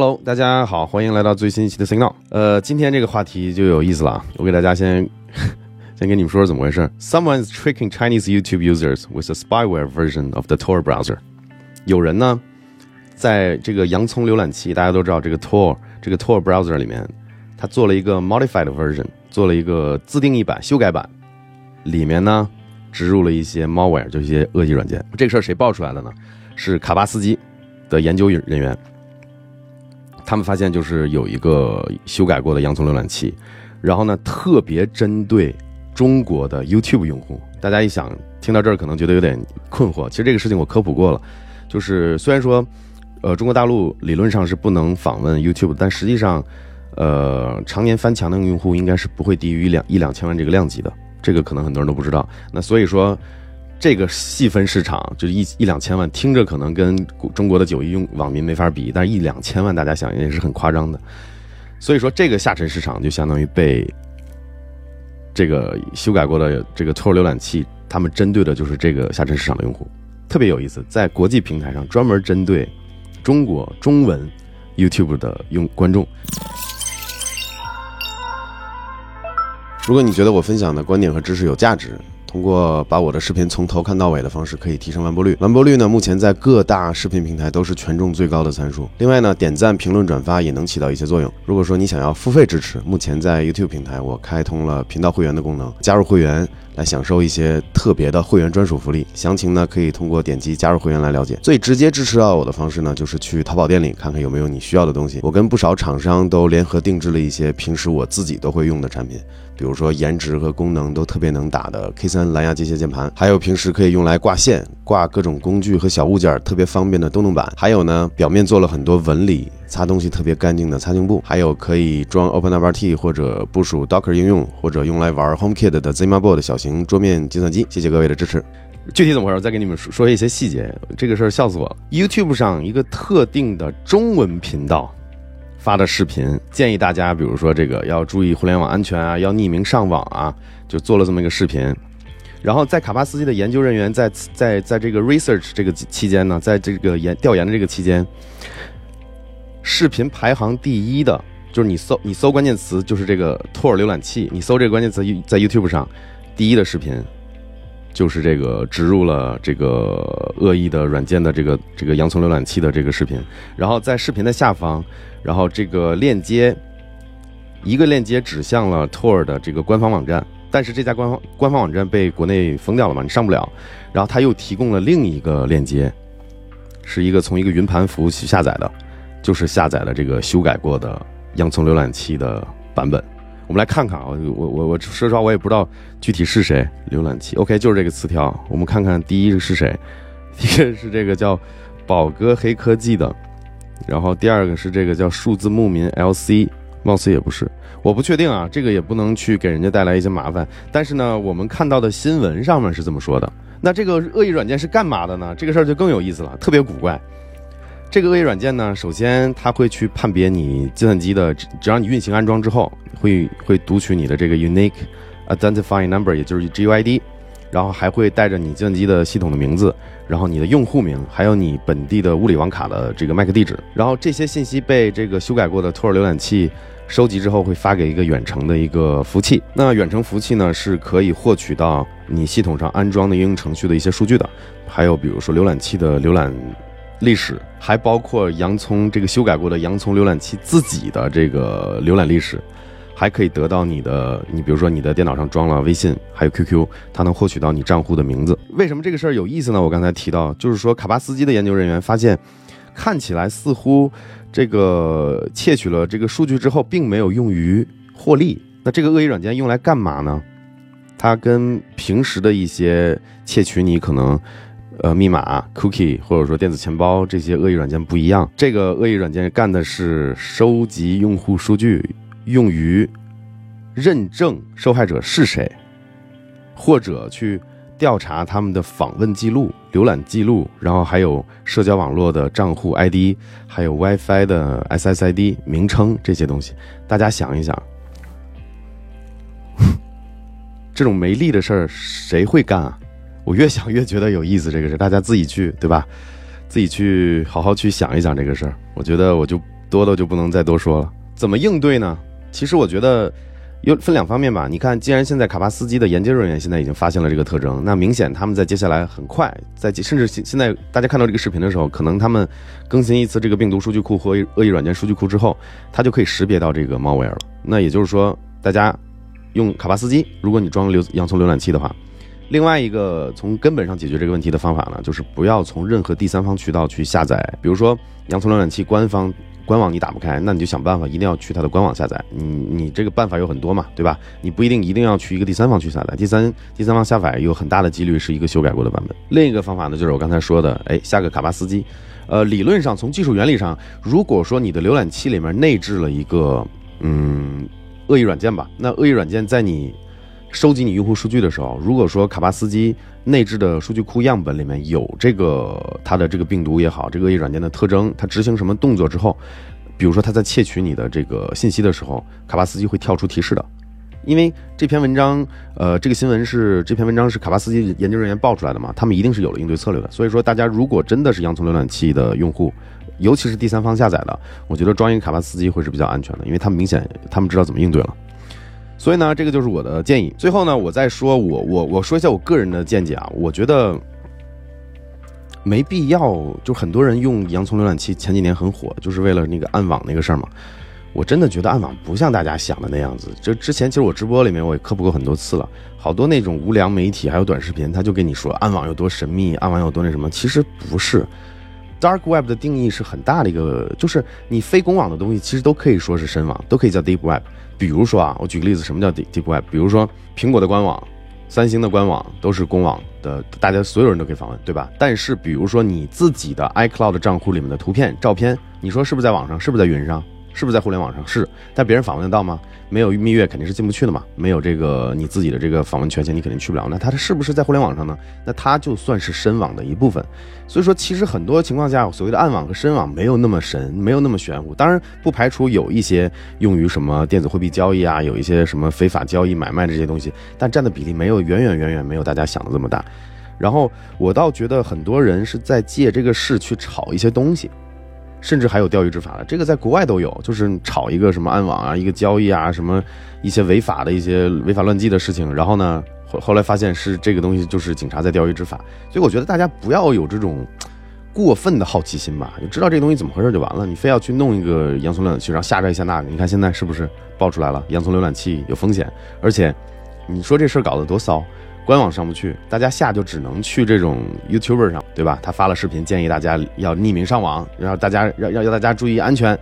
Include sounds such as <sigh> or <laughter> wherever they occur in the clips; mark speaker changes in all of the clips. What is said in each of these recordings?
Speaker 1: Hello，大家好，欢迎来到最新一期的 Signal。呃，今天这个话题就有意思了，我给大家先先跟你们说说怎么回事。Someone is tricking Chinese YouTube users with a spyware version of the Tor browser。有人呢，在这个洋葱浏览器，大家都知道这个 Tor 这个 Tor browser 里面，他做了一个 modified version，做了一个自定义版、修改版，里面呢植入了一些 malware，就一些恶意软件。这个事儿谁爆出来的呢？是卡巴斯基的研究人员。他们发现就是有一个修改过的洋葱浏览器，然后呢，特别针对中国的 YouTube 用户。大家一想，听到这儿可能觉得有点困惑。其实这个事情我科普过了，就是虽然说，呃，中国大陆理论上是不能访问 YouTube，但实际上，呃，常年翻墙的用户应该是不会低于两一两千万这个量级的。这个可能很多人都不知道。那所以说。这个细分市场就是一一两千万，听着可能跟中国的九亿用网民没法比，但是一两千万大家想也是很夸张的。所以说，这个下沉市场就相当于被这个修改过的这个 Tor 浏览器，他们针对的就是这个下沉市场的用户，特别有意思，在国际平台上专门针对中国中文 YouTube 的用观众。如果你觉得我分享的观点和知识有价值，通过把我的视频从头看到尾的方式，可以提升完播率。完播率呢，目前在各大视频平台都是权重最高的参数。另外呢，点赞、评论、转发也能起到一些作用。如果说你想要付费支持，目前在 YouTube 平台我开通了频道会员的功能，加入会员来享受一些特别的会员专属福利。详情呢，可以通过点击加入会员来了解。最直接支持到我的方式呢，就是去淘宝店里看看有没有你需要的东西。我跟不少厂商都联合定制了一些平时我自己都会用的产品。比如说颜值和功能都特别能打的 K3 蓝牙机械键盘，还有平时可以用来挂线、挂各种工具和小物件特别方便的动动板，还有呢表面做了很多纹理，擦东西特别干净的擦镜布，还有可以装 OpenWRT 或者部署 Docker 应用或者用来玩 HomeKit 的 ZimaBoard 小型桌面计算机。谢谢各位的支持。具体怎么回事？再给你们说一些细节。这个事儿笑死我了。YouTube 上一个特定的中文频道。发的视频建议大家，比如说这个要注意互联网安全啊，要匿名上网啊，就做了这么一个视频。然后在卡巴斯基的研究人员在在在这个 research 这个期间呢，在这个研调研的这个期间，视频排行第一的就是你搜你搜关键词就是这个 Tor 浏览器，你搜这个关键词在 YouTube 上第一的视频。就是这个植入了这个恶意的软件的这个这个洋葱浏览器的这个视频，然后在视频的下方，然后这个链接，一个链接指向了 Tor 的这个官方网站，但是这家官方官方网站被国内封掉了嘛，你上不了。然后他又提供了另一个链接，是一个从一个云盘服务器下载的，就是下载了这个修改过的洋葱浏览器的版本。我们来看看啊，我我我说实话，我也不知道具体是谁。浏览器，OK，就是这个词条。我们看看第一个是谁，<laughs> 第一个是这个叫宝哥黑科技的，然后第二个是这个叫数字牧民 LC，貌似也不是，我不确定啊，这个也不能去给人家带来一些麻烦。但是呢，我们看到的新闻上面是这么说的。那这个恶意软件是干嘛的呢？这个事儿就更有意思了，特别古怪。这个恶意软件呢，首先它会去判别你计算机的，只要你运行安装之后，会会读取你的这个 unique identifying number，也就是 GUID，然后还会带着你计算机的系统的名字，然后你的用户名，还有你本地的物理网卡的这个 MAC 地址，然后这些信息被这个修改过的 Tor 浏览器收集之后，会发给一个远程的一个服务器。那远程服务器呢，是可以获取到你系统上安装的应用程序的一些数据的，还有比如说浏览器的浏览。历史还包括洋葱这个修改过的洋葱浏览器自己的这个浏览历史，还可以得到你的，你比如说你的电脑上装了微信，还有 QQ，它能获取到你账户的名字。为什么这个事儿有意思呢？我刚才提到，就是说卡巴斯基的研究人员发现，看起来似乎这个窃取了这个数据之后，并没有用于获利。那这个恶意软件用来干嘛呢？它跟平时的一些窃取你可能。呃，密码、cookie 或者说电子钱包这些恶意软件不一样。这个恶意软件干的是收集用户数据，用于认证受害者是谁，或者去调查他们的访问记录、浏览记录，然后还有社交网络的账户 ID，还有 WiFi 的 SSID 名称这些东西。大家想一想，<laughs> 这种没利的事儿谁会干啊？我越想越觉得有意思，这个事大家自己去对吧？自己去好好去想一想这个事儿。我觉得我就多的就不能再多说了。怎么应对呢？其实我觉得。有分两方面吧，你看，既然现在卡巴斯基的研究人员现在已经发现了这个特征，那明显他们在接下来很快，在甚至现现在大家看到这个视频的时候，可能他们更新一次这个病毒数据库和恶意软件数据库之后，它就可以识别到这个猫 e 了。那也就是说，大家用卡巴斯基，如果你装流洋葱浏览器的话，另外一个从根本上解决这个问题的方法呢，就是不要从任何第三方渠道去下载，比如说洋葱浏览器官方。官网你打不开，那你就想办法，一定要去它的官网下载。你你这个办法有很多嘛，对吧？你不一定一定要去一个第三方去下载，第三第三方下载有很大的几率是一个修改过的版本。另一个方法呢，就是我刚才说的，哎，下个卡巴斯基。呃，理论上从技术原理上，如果说你的浏览器里面内置了一个嗯恶意软件吧，那恶意软件在你收集你用户数据的时候，如果说卡巴斯基内置的数据库样本里面有这个它的这个病毒也好，这个恶意软件的特征，它执行什么动作之后，比如说它在窃取你的这个信息的时候，卡巴斯基会跳出提示的。因为这篇文章，呃，这个新闻是这篇文章是卡巴斯基研究人员爆出来的嘛，他们一定是有了应对策略的。所以说，大家如果真的是洋葱浏览器的用户，尤其是第三方下载的，我觉得装一个卡巴斯基会是比较安全的，因为他们明显他们知道怎么应对了。所以呢，这个就是我的建议。最后呢，我再说我我我说一下我个人的见解啊，我觉得没必要。就很多人用洋葱浏览器前几年很火，就是为了那个暗网那个事儿嘛。我真的觉得暗网不像大家想的那样子。就之前其实我直播里面我也科普过很多次了，好多那种无良媒体还有短视频，他就跟你说暗网有多神秘，暗网有多那什么。其实不是，Dark Web 的定义是很大的一个，就是你非公网的东西其实都可以说是深网，都可以叫 Deep Web。比如说啊，我举个例子，什么叫 Deep Web？比如说苹果的官网、三星的官网都是公网的，大家所有人都可以访问，对吧？但是比如说你自己的 iCloud 账户里面的图片、照片，你说是不是在网上？是不是在云上？是不是在互联网上？是，但别人访问得到吗？没有蜜月肯定是进不去的嘛。没有这个你自己的这个访问权限，你肯定去不了。那它是不是在互联网上呢？那它就算是深网的一部分。所以说，其实很多情况下，所谓的暗网和深网没有那么神，没有那么玄乎。当然，不排除有一些用于什么电子货币交易啊，有一些什么非法交易买卖这些东西，但占的比例没有远远远远没有大家想的这么大。然后我倒觉得很多人是在借这个事去炒一些东西。甚至还有钓鱼执法的，这个在国外都有，就是炒一个什么暗网啊，一个交易啊，什么一些违法的一些违法乱纪的事情，然后呢，后后来发现是这个东西就是警察在钓鱼执法，所以我觉得大家不要有这种过分的好奇心吧，就知道这东西怎么回事就完了，你非要去弄一个洋葱浏览器，然后下这下那个，你看现在是不是爆出来了？洋葱浏览器有风险，而且你说这事儿搞得多骚。官网上不去，大家下就只能去这种 YouTube 上，对吧？他发了视频，建议大家要匿名上网，然后大家要要要大家注意安全。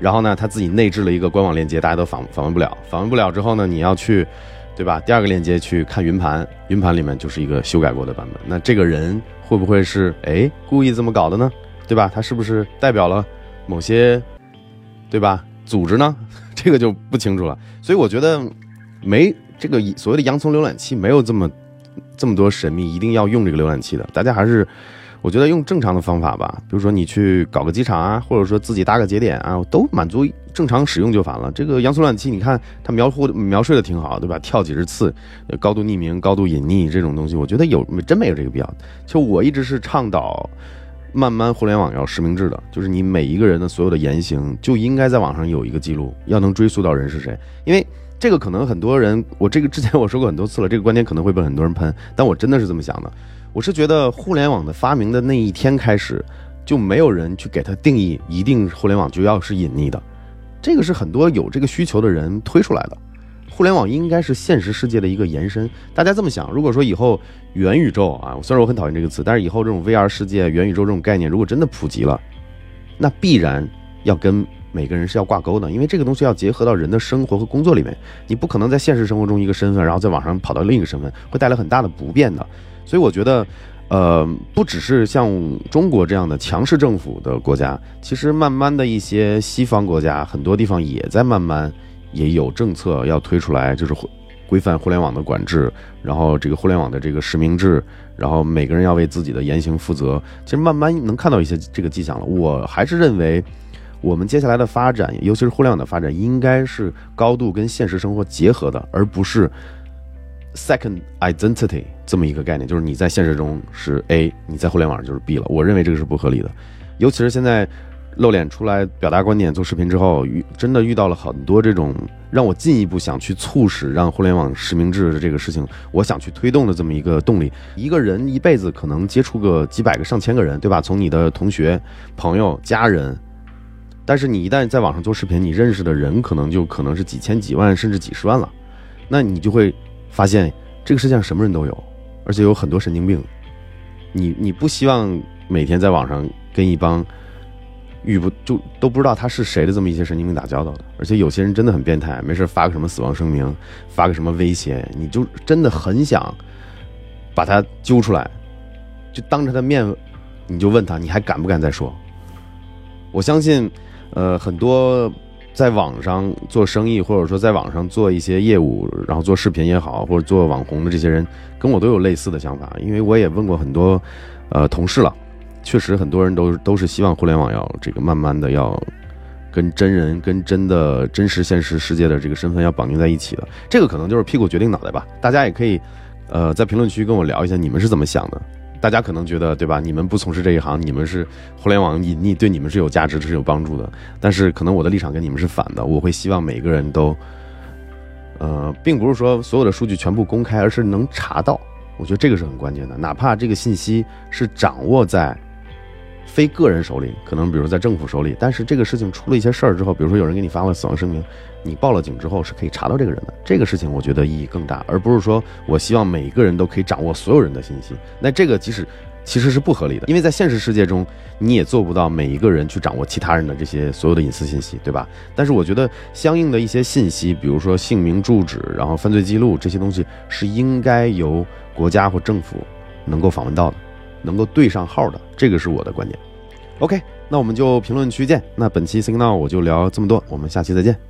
Speaker 1: 然后呢，他自己内置了一个官网链接，大家都访访问不了。访问不了之后呢，你要去，对吧？第二个链接去看云盘，云盘里面就是一个修改过的版本。那这个人会不会是哎故意这么搞的呢？对吧？他是不是代表了某些，对吧？组织呢？<laughs> 这个就不清楚了。所以我觉得没这个所谓的洋葱浏览器没有这么。这么多神秘，一定要用这个浏览器的，大家还是，我觉得用正常的方法吧，比如说你去搞个机场啊，或者说自己搭个节点啊，都满足正常使用就完了。这个洋葱浏览器，你看它描绘描述的挺好，对吧？跳几十次，高度匿名、高度隐匿这种东西，我觉得有真没有这个必要。就我一直是倡导，慢慢互联网要实名制的，就是你每一个人的所有的言行就应该在网上有一个记录，要能追溯到人是谁，因为。这个可能很多人，我这个之前我说过很多次了，这个观点可能会被很多人喷，但我真的是这么想的。我是觉得互联网的发明的那一天开始，就没有人去给它定义，一定互联网就要是隐匿的。这个是很多有这个需求的人推出来的。互联网应该是现实世界的一个延伸。大家这么想，如果说以后元宇宙啊，虽然我很讨厌这个词，但是以后这种 VR 世界、元宇宙这种概念如果真的普及了，那必然要跟。每个人是要挂钩的，因为这个东西要结合到人的生活和工作里面，你不可能在现实生活中一个身份，然后在网上跑到另一个身份，会带来很大的不便的。所以我觉得，呃，不只是像中国这样的强势政府的国家，其实慢慢的一些西方国家，很多地方也在慢慢也有政策要推出来，就是规范互联网的管制，然后这个互联网的这个实名制，然后每个人要为自己的言行负责。其实慢慢能看到一些这个迹象了。我还是认为。我们接下来的发展，尤其是互联网的发展，应该是高度跟现实生活结合的，而不是 second identity 这么一个概念，就是你在现实中是 A，你在互联网上就是 B 了。我认为这个是不合理的。尤其是现在露脸出来表达观点、做视频之后，遇真的遇到了很多这种让我进一步想去促使让互联网实名制的这个事情，我想去推动的这么一个动力。一个人一辈子可能接触个几百个、上千个人，对吧？从你的同学、朋友、家人，但是你一旦在网上做视频，你认识的人可能就可能是几千、几万，甚至几十万了。那你就会发现，这个世界上什么人都有，而且有很多神经病。你你不希望每天在网上跟一帮。遇不就都不知道他是谁的这么一些神经病打交道的，而且有些人真的很变态，没事发个什么死亡声明，发个什么威胁，你就真的很想把他揪出来，就当着他面，你就问他，你还敢不敢再说？我相信，呃，很多在网上做生意或者说在网上做一些业务，然后做视频也好，或者做网红的这些人，跟我都有类似的想法，因为我也问过很多，呃，同事了。确实，很多人都 <laughs> 都是希望互联网要这个慢慢的要跟真人、跟真的真实现实世界的这个身份要绑定在一起的。这个可能就是屁股决定脑袋吧。大家也可以，呃，在评论区跟我聊一下，你们是怎么想的？大家可能觉得，对吧？你们不从事这一行，你们是互联网隐匿，对你们是有价值、是有帮助的。但是，可能我的立场跟你们是反的。我会希望每个人都，呃，并不是说所有的数据全部公开，而是能查到。我觉得这个是很关键的。哪怕这个信息是掌握在。非个人手里，可能比如在政府手里，但是这个事情出了一些事儿之后，比如说有人给你发了死亡声明，你报了警之后是可以查到这个人的。这个事情我觉得意义更大，而不是说我希望每一个人都可以掌握所有人的信息。那这个即使其实是不合理的，因为在现实世界中你也做不到每一个人去掌握其他人的这些所有的隐私信息，对吧？但是我觉得相应的一些信息，比如说姓名、住址，然后犯罪记录这些东西，是应该由国家或政府能够访问到的，能够对上号的。这个是我的观点。OK，那我们就评论区见。那本期 Signal 我就聊这么多，我们下期再见。